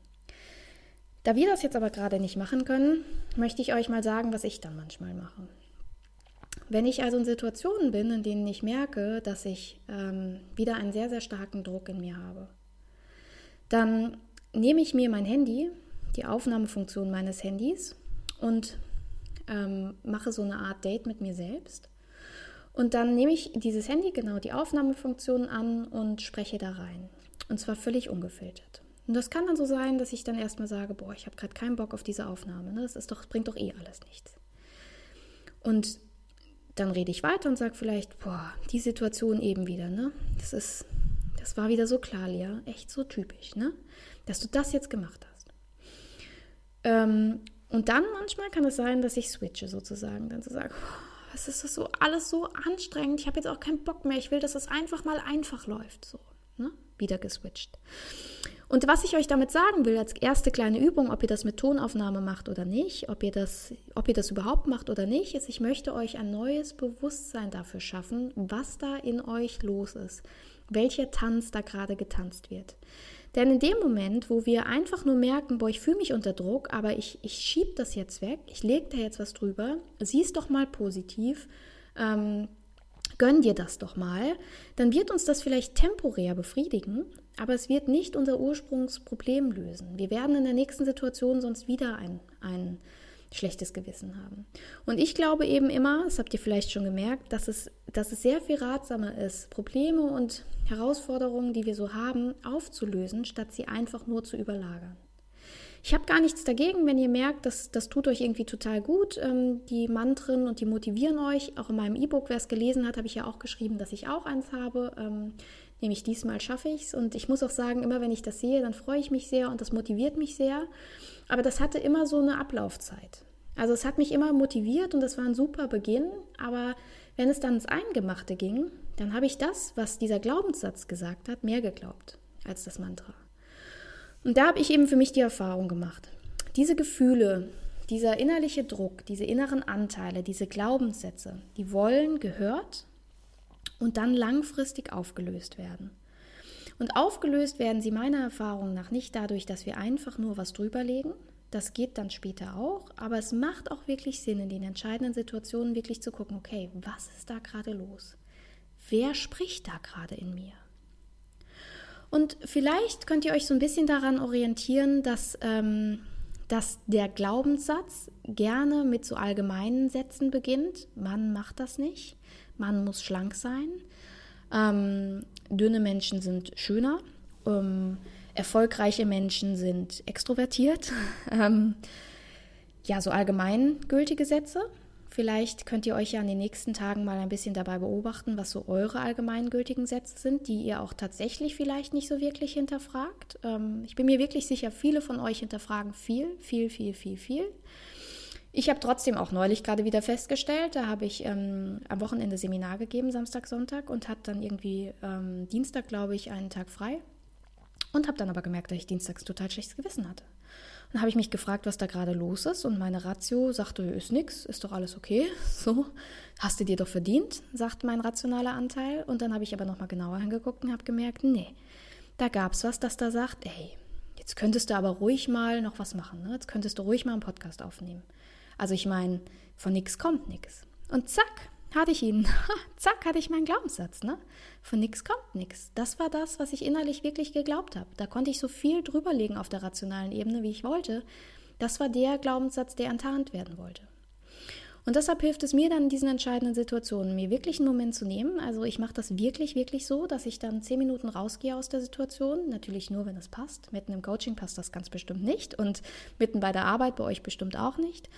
Da wir das jetzt aber gerade nicht machen können, möchte ich euch mal sagen, was ich dann manchmal mache. Wenn ich also in Situationen bin, in denen ich merke, dass ich ähm, wieder einen sehr, sehr starken Druck in mir habe, dann nehme ich mir mein Handy, die Aufnahmefunktion meines Handys und ähm, mache so eine Art Date mit mir selbst und dann nehme ich dieses Handy, genau die Aufnahmefunktion an und spreche da rein. Und zwar völlig ungefiltert. Und das kann dann so sein, dass ich dann erstmal sage, boah, ich habe gerade keinen Bock auf diese Aufnahme. Ne? Das ist doch, bringt doch eh alles nichts. Und dann rede ich weiter und sage vielleicht, boah, die Situation eben wieder, ne? Das ist, das war wieder so klar, Lia, echt so typisch, ne? Dass du das jetzt gemacht hast. Ähm, und dann manchmal kann es sein, dass ich switche sozusagen, dann so sage, boah, es ist so alles so anstrengend, ich habe jetzt auch keinen Bock mehr, ich will, dass es einfach mal einfach läuft. So, ne? Wieder geswitcht. Und was ich euch damit sagen will, als erste kleine Übung, ob ihr das mit Tonaufnahme macht oder nicht, ob ihr das, ob ihr das überhaupt macht oder nicht, ist, ich möchte euch ein neues Bewusstsein dafür schaffen, was da in euch los ist, welcher Tanz da gerade getanzt wird. Denn in dem Moment, wo wir einfach nur merken, boah, ich fühle mich unter Druck, aber ich, ich schiebe das jetzt weg, ich lege da jetzt was drüber, sieh es doch mal positiv, ähm, gönn dir das doch mal, dann wird uns das vielleicht temporär befriedigen, aber es wird nicht unser Ursprungsproblem lösen. Wir werden in der nächsten Situation sonst wieder ein, ein schlechtes Gewissen haben. Und ich glaube eben immer, das habt ihr vielleicht schon gemerkt, dass es, dass es sehr viel ratsamer ist, Probleme und Herausforderungen, die wir so haben, aufzulösen, statt sie einfach nur zu überlagern. Ich habe gar nichts dagegen, wenn ihr merkt, dass das tut euch irgendwie total gut. Ähm, die Mantren und die motivieren euch. Auch in meinem E-Book, wer es gelesen hat, habe ich ja auch geschrieben, dass ich auch eins habe. Ähm, nämlich diesmal schaffe ich es. Und ich muss auch sagen, immer wenn ich das sehe, dann freue ich mich sehr und das motiviert mich sehr. Aber das hatte immer so eine Ablaufzeit. Also es hat mich immer motiviert und das war ein super Beginn. Aber wenn es dann ins Eingemachte ging, dann habe ich das, was dieser Glaubenssatz gesagt hat, mehr geglaubt als das Mantra. Und da habe ich eben für mich die Erfahrung gemacht. Diese Gefühle, dieser innerliche Druck, diese inneren Anteile, diese Glaubenssätze, die wollen gehört und dann langfristig aufgelöst werden. Und aufgelöst werden sie meiner Erfahrung nach nicht dadurch, dass wir einfach nur was drüberlegen. Das geht dann später auch, aber es macht auch wirklich Sinn, in den entscheidenden Situationen wirklich zu gucken, okay, was ist da gerade los? Wer spricht da gerade in mir? Und vielleicht könnt ihr euch so ein bisschen daran orientieren, dass ähm, dass der Glaubenssatz gerne mit so allgemeinen Sätzen beginnt. Man macht das nicht. Man muss schlank sein. Ähm, dünne Menschen sind schöner. Ähm, erfolgreiche Menschen sind extrovertiert. ähm, ja, so allgemeingültige Sätze. Vielleicht könnt ihr euch ja in den nächsten Tagen mal ein bisschen dabei beobachten, was so eure allgemeingültigen Sätze sind, die ihr auch tatsächlich vielleicht nicht so wirklich hinterfragt. Ähm, ich bin mir wirklich sicher, viele von euch hinterfragen viel, viel, viel, viel, viel. Ich habe trotzdem auch neulich gerade wieder festgestellt, da habe ich ähm, am Wochenende Seminar gegeben, Samstag, Sonntag, und hatte dann irgendwie ähm, Dienstag, glaube ich, einen Tag frei. Und habe dann aber gemerkt, dass ich dienstags total schlechtes Gewissen hatte. Dann habe ich mich gefragt, was da gerade los ist und meine Ratio sagte, ist nix, ist doch alles okay. So, hast du dir doch verdient, sagt mein rationaler Anteil. Und dann habe ich aber nochmal genauer hingeguckt und habe gemerkt, nee, da gab es was, das da sagt, ey, jetzt könntest du aber ruhig mal noch was machen. Ne? Jetzt könntest du ruhig mal einen Podcast aufnehmen. Also ich meine, von nichts kommt nichts. Und zack, hatte ich ihn. Zack, hatte ich meinen Glaubenssatz. Ne? Von nichts kommt nichts. Das war das, was ich innerlich wirklich geglaubt habe. Da konnte ich so viel drüberlegen auf der rationalen Ebene, wie ich wollte. Das war der Glaubenssatz, der enttarnt werden wollte. Und deshalb hilft es mir dann in diesen entscheidenden Situationen, mir wirklich einen Moment zu nehmen. Also ich mache das wirklich, wirklich so, dass ich dann zehn Minuten rausgehe aus der Situation. Natürlich nur, wenn es passt. Mitten im Coaching passt das ganz bestimmt nicht und mitten bei der Arbeit bei euch bestimmt auch nicht.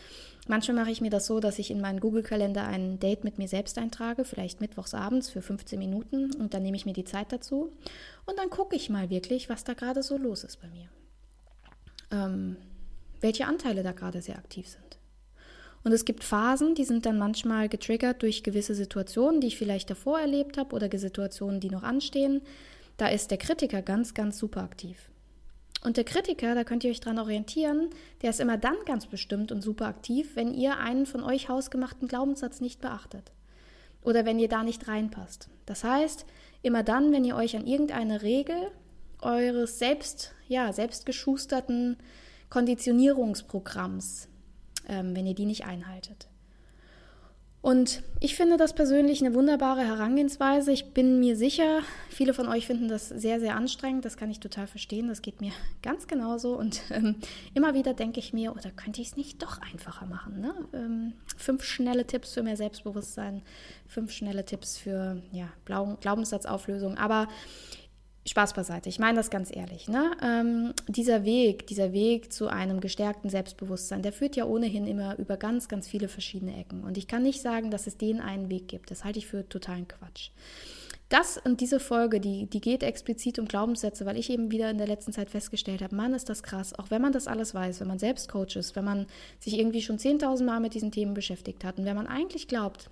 Manchmal mache ich mir das so, dass ich in meinen Google-Kalender ein Date mit mir selbst eintrage, vielleicht mittwochs abends für 15 Minuten und dann nehme ich mir die Zeit dazu und dann gucke ich mal wirklich, was da gerade so los ist bei mir. Ähm, welche Anteile da gerade sehr aktiv sind. Und es gibt Phasen, die sind dann manchmal getriggert durch gewisse Situationen, die ich vielleicht davor erlebt habe oder Situationen, die noch anstehen. Da ist der Kritiker ganz, ganz super aktiv. Und der Kritiker, da könnt ihr euch dran orientieren, der ist immer dann ganz bestimmt und super aktiv, wenn ihr einen von euch hausgemachten Glaubenssatz nicht beachtet. Oder wenn ihr da nicht reinpasst. Das heißt, immer dann, wenn ihr euch an irgendeine Regel eures selbst, ja, selbstgeschusterten Konditionierungsprogramms ähm, wenn ihr die nicht einhaltet. Und ich finde das persönlich eine wunderbare Herangehensweise. Ich bin mir sicher, viele von euch finden das sehr, sehr anstrengend. Das kann ich total verstehen. Das geht mir ganz genauso. Und ähm, immer wieder denke ich mir, oder könnte ich es nicht doch einfacher machen? Ne? Ähm, fünf schnelle Tipps für mehr Selbstbewusstsein, fünf schnelle Tipps für ja, Glaubenssatzauflösung. Aber Spaß beiseite, ich meine das ganz ehrlich. Ne? Ähm, dieser Weg, dieser Weg zu einem gestärkten Selbstbewusstsein, der führt ja ohnehin immer über ganz, ganz viele verschiedene Ecken. Und ich kann nicht sagen, dass es den einen Weg gibt. Das halte ich für totalen Quatsch. Das und diese Folge, die, die geht explizit um Glaubenssätze, weil ich eben wieder in der letzten Zeit festgestellt habe, Mann, ist das krass. Auch wenn man das alles weiß, wenn man selbst Coach ist, wenn man sich irgendwie schon 10.000 Mal mit diesen Themen beschäftigt hat und wenn man eigentlich glaubt,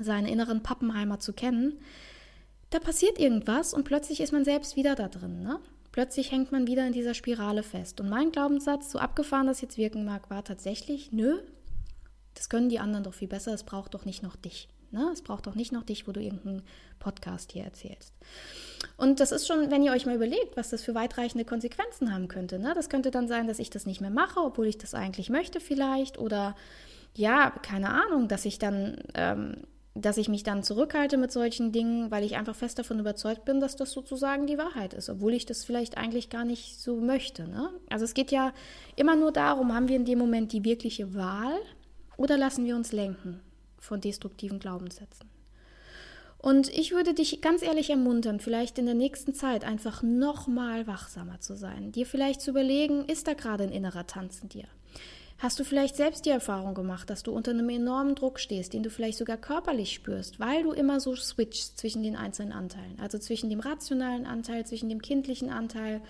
seine inneren Pappenheimer zu kennen, da passiert irgendwas und plötzlich ist man selbst wieder da drin. Ne? Plötzlich hängt man wieder in dieser Spirale fest. Und mein Glaubenssatz, so abgefahren das jetzt wirken mag, war tatsächlich, nö, das können die anderen doch viel besser, es braucht doch nicht noch dich. Ne? Es braucht doch nicht noch dich, wo du irgendeinen Podcast hier erzählst. Und das ist schon, wenn ihr euch mal überlegt, was das für weitreichende Konsequenzen haben könnte. Ne? Das könnte dann sein, dass ich das nicht mehr mache, obwohl ich das eigentlich möchte vielleicht. Oder ja, keine Ahnung, dass ich dann ähm, dass ich mich dann zurückhalte mit solchen Dingen, weil ich einfach fest davon überzeugt bin, dass das sozusagen die Wahrheit ist, obwohl ich das vielleicht eigentlich gar nicht so möchte. Ne? Also es geht ja immer nur darum, haben wir in dem Moment die wirkliche Wahl oder lassen wir uns lenken von destruktiven Glaubenssätzen. Und ich würde dich ganz ehrlich ermuntern, vielleicht in der nächsten Zeit einfach nochmal wachsamer zu sein, dir vielleicht zu überlegen, ist da gerade ein innerer Tanz in dir? Hast du vielleicht selbst die Erfahrung gemacht, dass du unter einem enormen Druck stehst, den du vielleicht sogar körperlich spürst, weil du immer so switchst zwischen den einzelnen Anteilen, also zwischen dem rationalen Anteil, zwischen dem kindlichen Anteil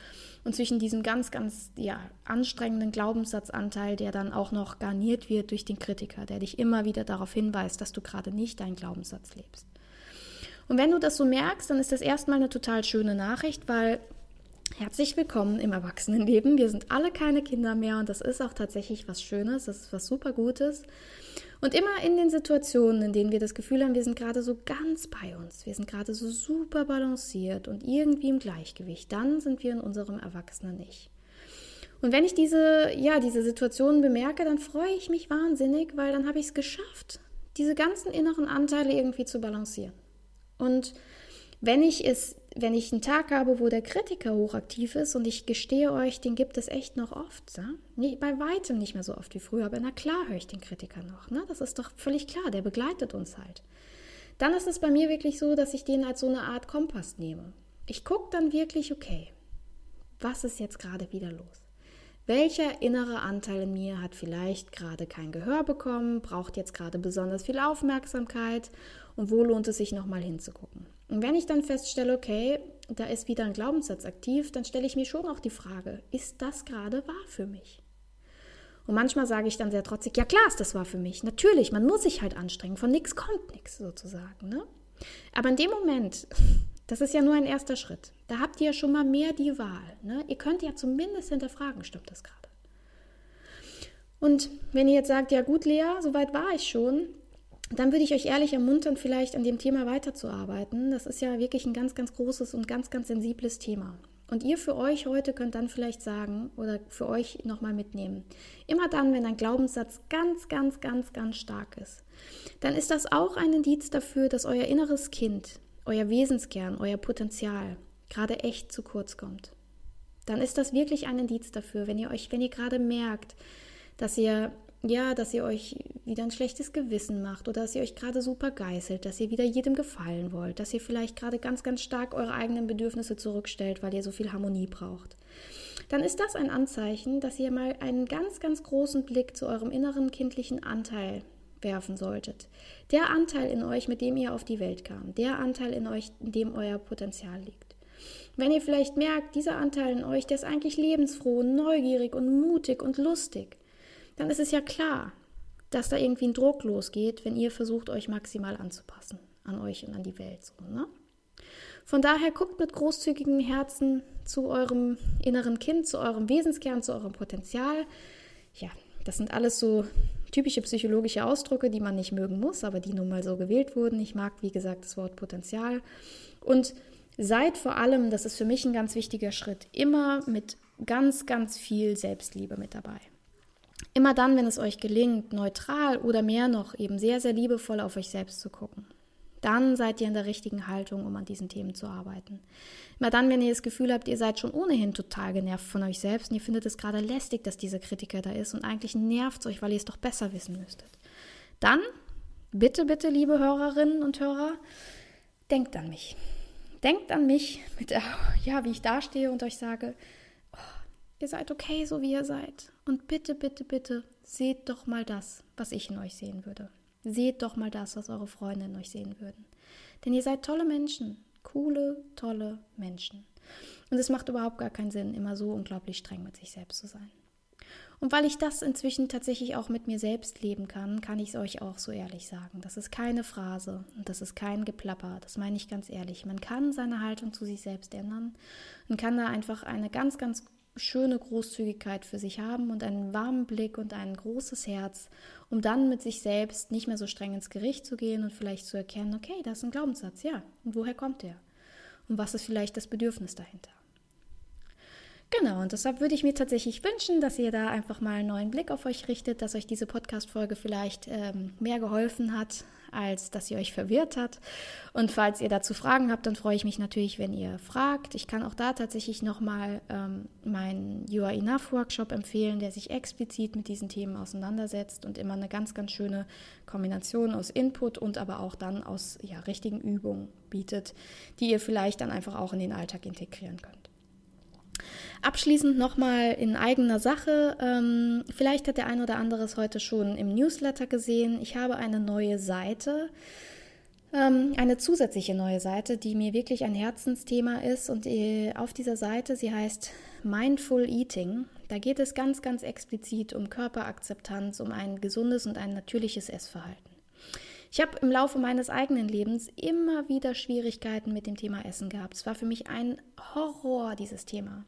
und zwischen diesem ganz, ganz ja, anstrengenden Glaubenssatzanteil, der dann auch noch garniert wird durch den Kritiker, der dich immer wieder darauf hinweist, dass du gerade nicht deinen Glaubenssatz lebst. Und wenn du das so merkst, dann ist das erstmal eine total schöne Nachricht, weil Herzlich willkommen im Erwachsenenleben. Wir sind alle keine Kinder mehr und das ist auch tatsächlich was Schönes, das ist was super Gutes. Und immer in den Situationen, in denen wir das Gefühl haben, wir sind gerade so ganz bei uns, wir sind gerade so super balanciert und irgendwie im Gleichgewicht, dann sind wir in unserem Erwachsenen Ich. Und wenn ich diese, ja, diese Situationen bemerke, dann freue ich mich wahnsinnig, weil dann habe ich es geschafft, diese ganzen inneren Anteile irgendwie zu balancieren. Und wenn ich es wenn ich einen Tag habe, wo der Kritiker hochaktiv ist und ich gestehe euch, den gibt es echt noch oft. Ja? Nee, bei weitem nicht mehr so oft wie früher, aber na klar höre ich den Kritiker noch. Ne? Das ist doch völlig klar, der begleitet uns halt. Dann ist es bei mir wirklich so, dass ich den als so eine Art Kompass nehme. Ich gucke dann wirklich, okay, was ist jetzt gerade wieder los? Welcher innere Anteil in mir hat vielleicht gerade kein Gehör bekommen, braucht jetzt gerade besonders viel Aufmerksamkeit und wo lohnt es sich nochmal hinzugucken? Und wenn ich dann feststelle, okay, da ist wieder ein Glaubenssatz aktiv, dann stelle ich mir schon auch die Frage, ist das gerade wahr für mich? Und manchmal sage ich dann sehr trotzig, ja klar ist das wahr für mich. Natürlich, man muss sich halt anstrengen, von nichts kommt nichts sozusagen. Ne? Aber in dem Moment, das ist ja nur ein erster Schritt, da habt ihr ja schon mal mehr die Wahl. Ne? Ihr könnt ja zumindest hinterfragen, stimmt das gerade? Und wenn ihr jetzt sagt, ja gut, Lea, soweit war ich schon, dann würde ich euch ehrlich ermuntern, vielleicht an dem Thema weiterzuarbeiten. Das ist ja wirklich ein ganz, ganz großes und ganz, ganz sensibles Thema. Und ihr für euch heute könnt dann vielleicht sagen oder für euch nochmal mitnehmen. Immer dann, wenn ein Glaubenssatz ganz, ganz, ganz, ganz stark ist, dann ist das auch ein Indiz dafür, dass euer inneres Kind, euer Wesenskern, euer Potenzial gerade echt zu kurz kommt. Dann ist das wirklich ein Indiz dafür, wenn ihr euch, wenn ihr gerade merkt, dass ihr ja, dass ihr euch wieder ein schlechtes Gewissen macht oder dass ihr euch gerade super geißelt, dass ihr wieder jedem gefallen wollt, dass ihr vielleicht gerade ganz, ganz stark eure eigenen Bedürfnisse zurückstellt, weil ihr so viel Harmonie braucht. Dann ist das ein Anzeichen, dass ihr mal einen ganz, ganz großen Blick zu eurem inneren kindlichen Anteil werfen solltet. Der Anteil in euch, mit dem ihr auf die Welt kam, der Anteil in euch, in dem euer Potenzial liegt. Wenn ihr vielleicht merkt, dieser Anteil in euch, der ist eigentlich lebensfroh, neugierig und mutig und lustig, dann ist es ja klar, dass da irgendwie ein Druck losgeht, wenn ihr versucht, euch maximal anzupassen an euch und an die Welt. So, ne? Von daher guckt mit großzügigem Herzen zu eurem inneren Kind, zu eurem Wesenskern, zu eurem Potenzial. Ja, das sind alles so typische psychologische Ausdrücke, die man nicht mögen muss, aber die nun mal so gewählt wurden. Ich mag, wie gesagt, das Wort Potenzial. Und seid vor allem, das ist für mich ein ganz wichtiger Schritt, immer mit ganz, ganz viel Selbstliebe mit dabei. Immer dann, wenn es euch gelingt, neutral oder mehr noch eben sehr, sehr liebevoll auf euch selbst zu gucken. Dann seid ihr in der richtigen Haltung, um an diesen Themen zu arbeiten. Immer dann, wenn ihr das Gefühl habt, ihr seid schon ohnehin total genervt von euch selbst und ihr findet es gerade lästig, dass dieser Kritiker da ist und eigentlich nervt es euch, weil ihr es doch besser wissen müsstet. Dann, bitte, bitte, liebe Hörerinnen und Hörer, denkt an mich. Denkt an mich, mit ja, wie ich dastehe und euch sage, Ihr seid okay, so wie ihr seid. Und bitte, bitte, bitte, seht doch mal das, was ich in euch sehen würde. Seht doch mal das, was eure Freunde in euch sehen würden. Denn ihr seid tolle Menschen. Coole, tolle Menschen. Und es macht überhaupt gar keinen Sinn, immer so unglaublich streng mit sich selbst zu sein. Und weil ich das inzwischen tatsächlich auch mit mir selbst leben kann, kann ich es euch auch so ehrlich sagen. Das ist keine Phrase und das ist kein Geplapper. Das meine ich ganz ehrlich. Man kann seine Haltung zu sich selbst ändern und kann da einfach eine ganz, ganz schöne Großzügigkeit für sich haben und einen warmen Blick und ein großes Herz, um dann mit sich selbst nicht mehr so streng ins Gericht zu gehen und vielleicht zu erkennen, okay, das ist ein Glaubenssatz, ja, und woher kommt der? Und was ist vielleicht das Bedürfnis dahinter? Genau, und deshalb würde ich mir tatsächlich wünschen, dass ihr da einfach mal einen neuen Blick auf euch richtet, dass euch diese Podcast-Folge vielleicht ähm, mehr geholfen hat, als dass sie euch verwirrt hat. Und falls ihr dazu Fragen habt, dann freue ich mich natürlich, wenn ihr fragt. Ich kann auch da tatsächlich nochmal ähm, meinen You Are Enough Workshop empfehlen, der sich explizit mit diesen Themen auseinandersetzt und immer eine ganz, ganz schöne Kombination aus Input und aber auch dann aus ja, richtigen Übungen bietet, die ihr vielleicht dann einfach auch in den Alltag integrieren könnt. Abschließend nochmal in eigener Sache. Ähm, vielleicht hat der ein oder andere es heute schon im Newsletter gesehen. Ich habe eine neue Seite, ähm, eine zusätzliche neue Seite, die mir wirklich ein Herzensthema ist. Und äh, auf dieser Seite, sie heißt Mindful Eating. Da geht es ganz, ganz explizit um Körperakzeptanz, um ein gesundes und ein natürliches Essverhalten. Ich habe im Laufe meines eigenen Lebens immer wieder Schwierigkeiten mit dem Thema Essen gehabt. Es war für mich ein Horror, dieses Thema.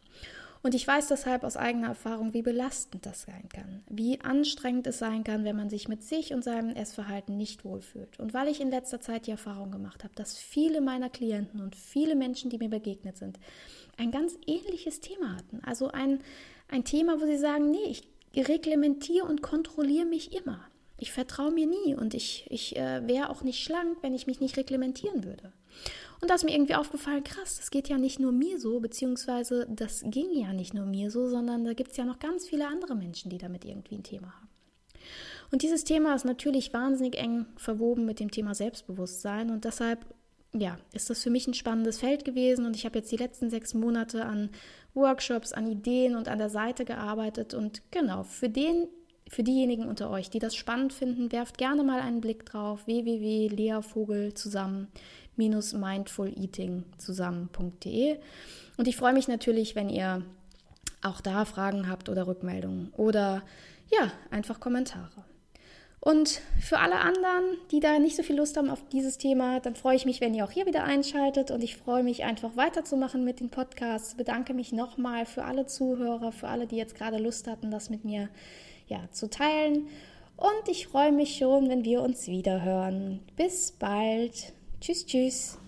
Und ich weiß deshalb aus eigener Erfahrung, wie belastend das sein kann, wie anstrengend es sein kann, wenn man sich mit sich und seinem Essverhalten nicht wohlfühlt. Und weil ich in letzter Zeit die Erfahrung gemacht habe, dass viele meiner Klienten und viele Menschen, die mir begegnet sind, ein ganz ähnliches Thema hatten. Also ein, ein Thema, wo sie sagen, nee, ich reglementiere und kontrolliere mich immer. Ich vertraue mir nie und ich, ich äh, wäre auch nicht schlank, wenn ich mich nicht reglementieren würde. Und da ist mir irgendwie aufgefallen, krass, das geht ja nicht nur mir so, beziehungsweise das ging ja nicht nur mir so, sondern da gibt es ja noch ganz viele andere Menschen, die damit irgendwie ein Thema haben. Und dieses Thema ist natürlich wahnsinnig eng verwoben mit dem Thema Selbstbewusstsein und deshalb ja, ist das für mich ein spannendes Feld gewesen und ich habe jetzt die letzten sechs Monate an Workshops, an Ideen und an der Seite gearbeitet und genau, für den für diejenigen unter euch, die das spannend finden, werft gerne mal einen Blick drauf www.leavogel zusammen mindfuleating zusammen.de und ich freue mich natürlich, wenn ihr auch da Fragen habt oder Rückmeldungen oder ja, einfach Kommentare. Und für alle anderen, die da nicht so viel Lust haben auf dieses Thema, dann freue ich mich, wenn ihr auch hier wieder einschaltet und ich freue mich einfach weiterzumachen mit den Podcasts. Bedanke mich nochmal für alle Zuhörer, für alle, die jetzt gerade Lust hatten, das mit mir ja, zu teilen. Und ich freue mich schon, wenn wir uns wieder hören. Bis bald. Tschüss, tschüss.